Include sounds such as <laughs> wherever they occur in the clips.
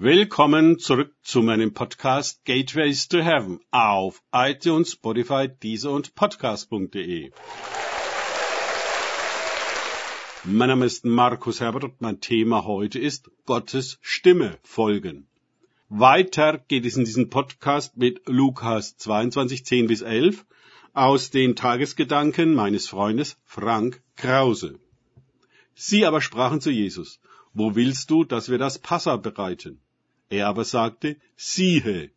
Willkommen zurück zu meinem Podcast Gateways to Heaven auf iTunes, Spotify, Deezer und Podcast.de. Mein Name ist Markus Herbert und mein Thema heute ist Gottes Stimme folgen. Weiter geht es in diesem Podcast mit Lukas 22, 10 bis 11 aus den Tagesgedanken meines Freundes Frank Krause. Sie aber sprachen zu Jesus, wo willst du, dass wir das Passa bereiten? Er aber sagte, siehe,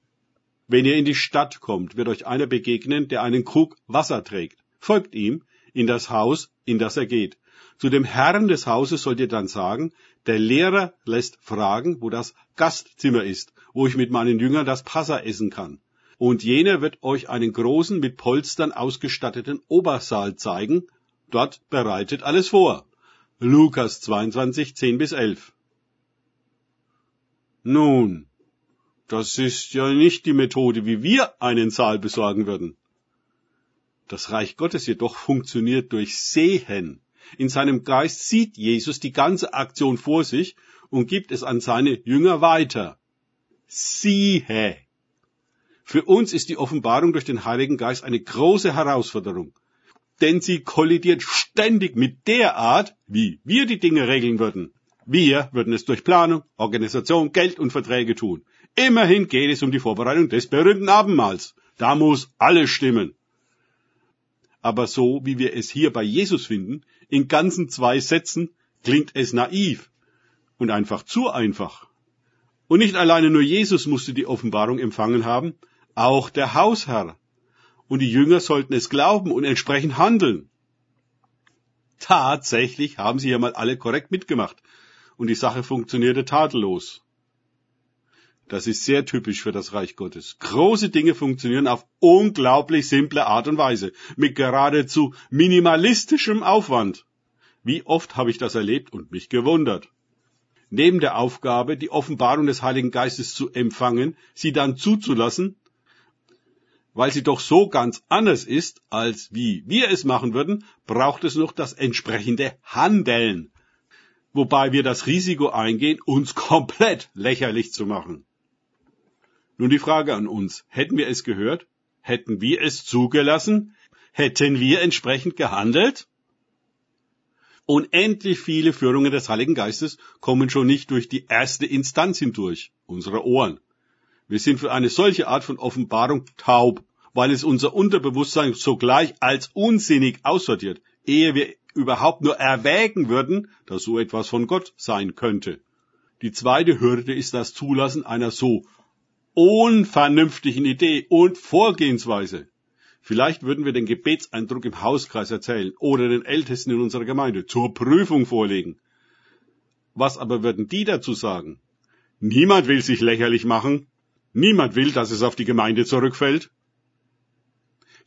wenn ihr in die Stadt kommt, wird euch einer begegnen, der einen Krug Wasser trägt. Folgt ihm in das Haus, in das er geht. Zu dem Herrn des Hauses sollt ihr dann sagen, der Lehrer lässt fragen, wo das Gastzimmer ist, wo ich mit meinen Jüngern das Passa essen kann. Und jener wird euch einen großen, mit Polstern ausgestatteten Obersaal zeigen, dort bereitet alles vor. Lukas 22, 10 bis 11. Nun, das ist ja nicht die Methode, wie wir einen Saal besorgen würden. Das Reich Gottes jedoch funktioniert durch Sehen. In seinem Geist sieht Jesus die ganze Aktion vor sich und gibt es an seine Jünger weiter. Siehe. Für uns ist die Offenbarung durch den Heiligen Geist eine große Herausforderung denn sie kollidiert ständig mit der Art, wie wir die Dinge regeln würden. Wir würden es durch Planung, Organisation, Geld und Verträge tun. Immerhin geht es um die Vorbereitung des berühmten Abendmahls. Da muss alles stimmen. Aber so, wie wir es hier bei Jesus finden, in ganzen zwei Sätzen, klingt es naiv und einfach zu einfach. Und nicht alleine nur Jesus musste die Offenbarung empfangen haben, auch der Hausherr und die Jünger sollten es glauben und entsprechend handeln. Tatsächlich haben sie ja mal alle korrekt mitgemacht und die Sache funktionierte tadellos. Das ist sehr typisch für das Reich Gottes. Große Dinge funktionieren auf unglaublich simple Art und Weise, mit geradezu minimalistischem Aufwand. Wie oft habe ich das erlebt und mich gewundert. Neben der Aufgabe, die Offenbarung des Heiligen Geistes zu empfangen, sie dann zuzulassen weil sie doch so ganz anders ist, als wie wir es machen würden, braucht es noch das entsprechende Handeln. Wobei wir das Risiko eingehen, uns <laughs> komplett lächerlich zu machen. Nun die Frage an uns. Hätten wir es gehört? Hätten wir es zugelassen? Hätten wir entsprechend gehandelt? Unendlich viele Führungen des Heiligen Geistes kommen schon nicht durch die erste Instanz hindurch, unsere Ohren. Wir sind für eine solche Art von Offenbarung taub, weil es unser Unterbewusstsein sogleich als unsinnig aussortiert, ehe wir überhaupt nur erwägen würden, dass so etwas von Gott sein könnte. Die zweite Hürde ist das Zulassen einer so unvernünftigen Idee und Vorgehensweise. Vielleicht würden wir den Gebetseindruck im Hauskreis erzählen oder den Ältesten in unserer Gemeinde zur Prüfung vorlegen. Was aber würden die dazu sagen? Niemand will sich lächerlich machen, Niemand will, dass es auf die Gemeinde zurückfällt.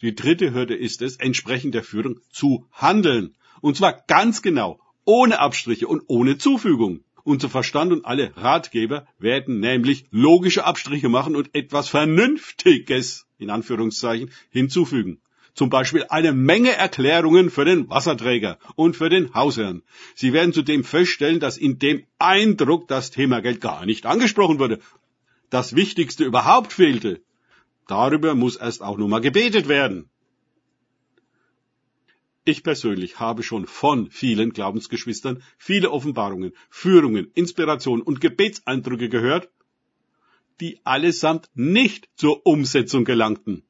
Die dritte Hürde ist es, entsprechend der Führung zu handeln. Und zwar ganz genau, ohne Abstriche und ohne Zufügung. Unser Verstand und alle Ratgeber werden nämlich logische Abstriche machen und etwas Vernünftiges, in Anführungszeichen, hinzufügen. Zum Beispiel eine Menge Erklärungen für den Wasserträger und für den Hausherrn. Sie werden zudem feststellen, dass in dem Eindruck das Thema Geld gar nicht angesprochen wurde das Wichtigste überhaupt fehlte. Darüber muss erst auch nur mal gebetet werden. Ich persönlich habe schon von vielen Glaubensgeschwistern viele Offenbarungen, Führungen, Inspirationen und Gebetseindrücke gehört, die allesamt nicht zur Umsetzung gelangten.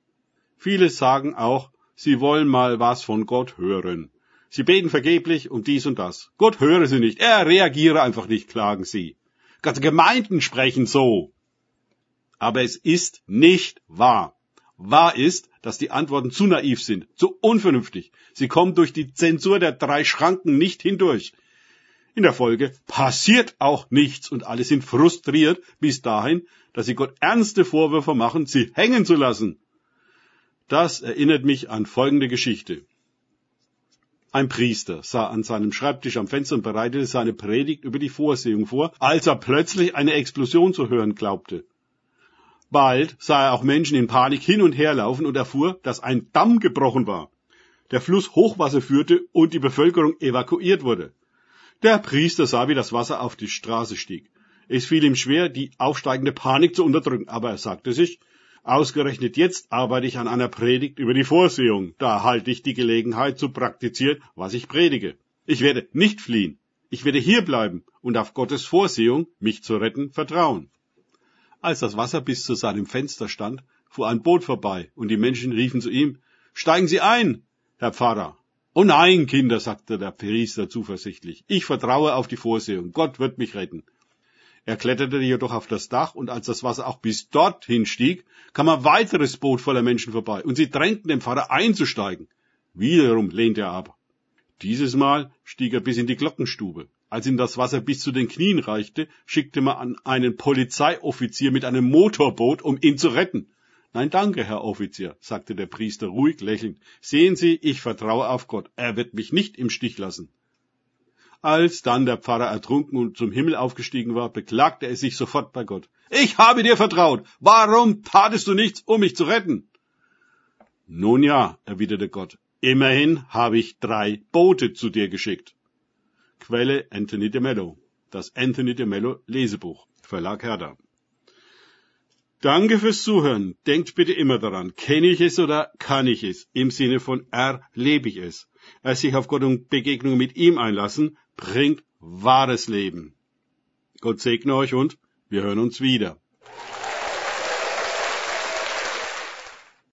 Viele sagen auch, sie wollen mal was von Gott hören. Sie beten vergeblich um dies und das. Gott höre sie nicht, er reagiere einfach nicht, klagen sie. Ganze Gemeinden sprechen so. Aber es ist nicht wahr. Wahr ist, dass die Antworten zu naiv sind, zu unvernünftig. Sie kommen durch die Zensur der drei Schranken nicht hindurch. In der Folge passiert auch nichts und alle sind frustriert bis dahin, dass sie Gott ernste Vorwürfe machen, sie hängen zu lassen. Das erinnert mich an folgende Geschichte. Ein Priester sah an seinem Schreibtisch am Fenster und bereitete seine Predigt über die Vorsehung vor, als er plötzlich eine Explosion zu hören glaubte. Bald sah er auch Menschen in Panik hin und her laufen und erfuhr, dass ein Damm gebrochen war. Der Fluss Hochwasser führte und die Bevölkerung evakuiert wurde. Der Priester sah, wie das Wasser auf die Straße stieg. Es fiel ihm schwer, die aufsteigende Panik zu unterdrücken, aber er sagte sich, ausgerechnet jetzt arbeite ich an einer Predigt über die Vorsehung, da halte ich die Gelegenheit zu praktizieren, was ich predige. Ich werde nicht fliehen, ich werde hier bleiben und auf Gottes Vorsehung, mich zu retten, vertrauen. Als das Wasser bis zu seinem Fenster stand, fuhr ein Boot vorbei, und die Menschen riefen zu ihm, Steigen Sie ein, Herr Pfarrer. Oh nein, Kinder, sagte der Priester zuversichtlich, ich vertraue auf die Vorsehung, Gott wird mich retten. Er kletterte jedoch auf das Dach, und als das Wasser auch bis dorthin stieg, kam ein weiteres Boot voller Menschen vorbei, und sie drängten den Pfarrer einzusteigen. Wiederum lehnte er ab. Dieses Mal stieg er bis in die Glockenstube. Als ihm das Wasser bis zu den Knien reichte, schickte man einen Polizeioffizier mit einem Motorboot, um ihn zu retten. Nein, danke, Herr Offizier, sagte der Priester ruhig lächelnd. Sehen Sie, ich vertraue auf Gott. Er wird mich nicht im Stich lassen. Als dann der Pfarrer ertrunken und zum Himmel aufgestiegen war, beklagte er sich sofort bei Gott. Ich habe dir vertraut. Warum tatest du nichts, um mich zu retten? Nun ja, erwiderte Gott. Immerhin habe ich drei Boote zu dir geschickt. Quelle Anthony de Mello. Das Anthony de Mello Lesebuch. Verlag Herder. Danke fürs Zuhören. Denkt bitte immer daran, kenne ich es oder kann ich es? Im Sinne von erlebe ich es. Es sich auf Gott und Begegnung mit ihm einlassen, bringt wahres Leben. Gott segne euch und wir hören uns wieder.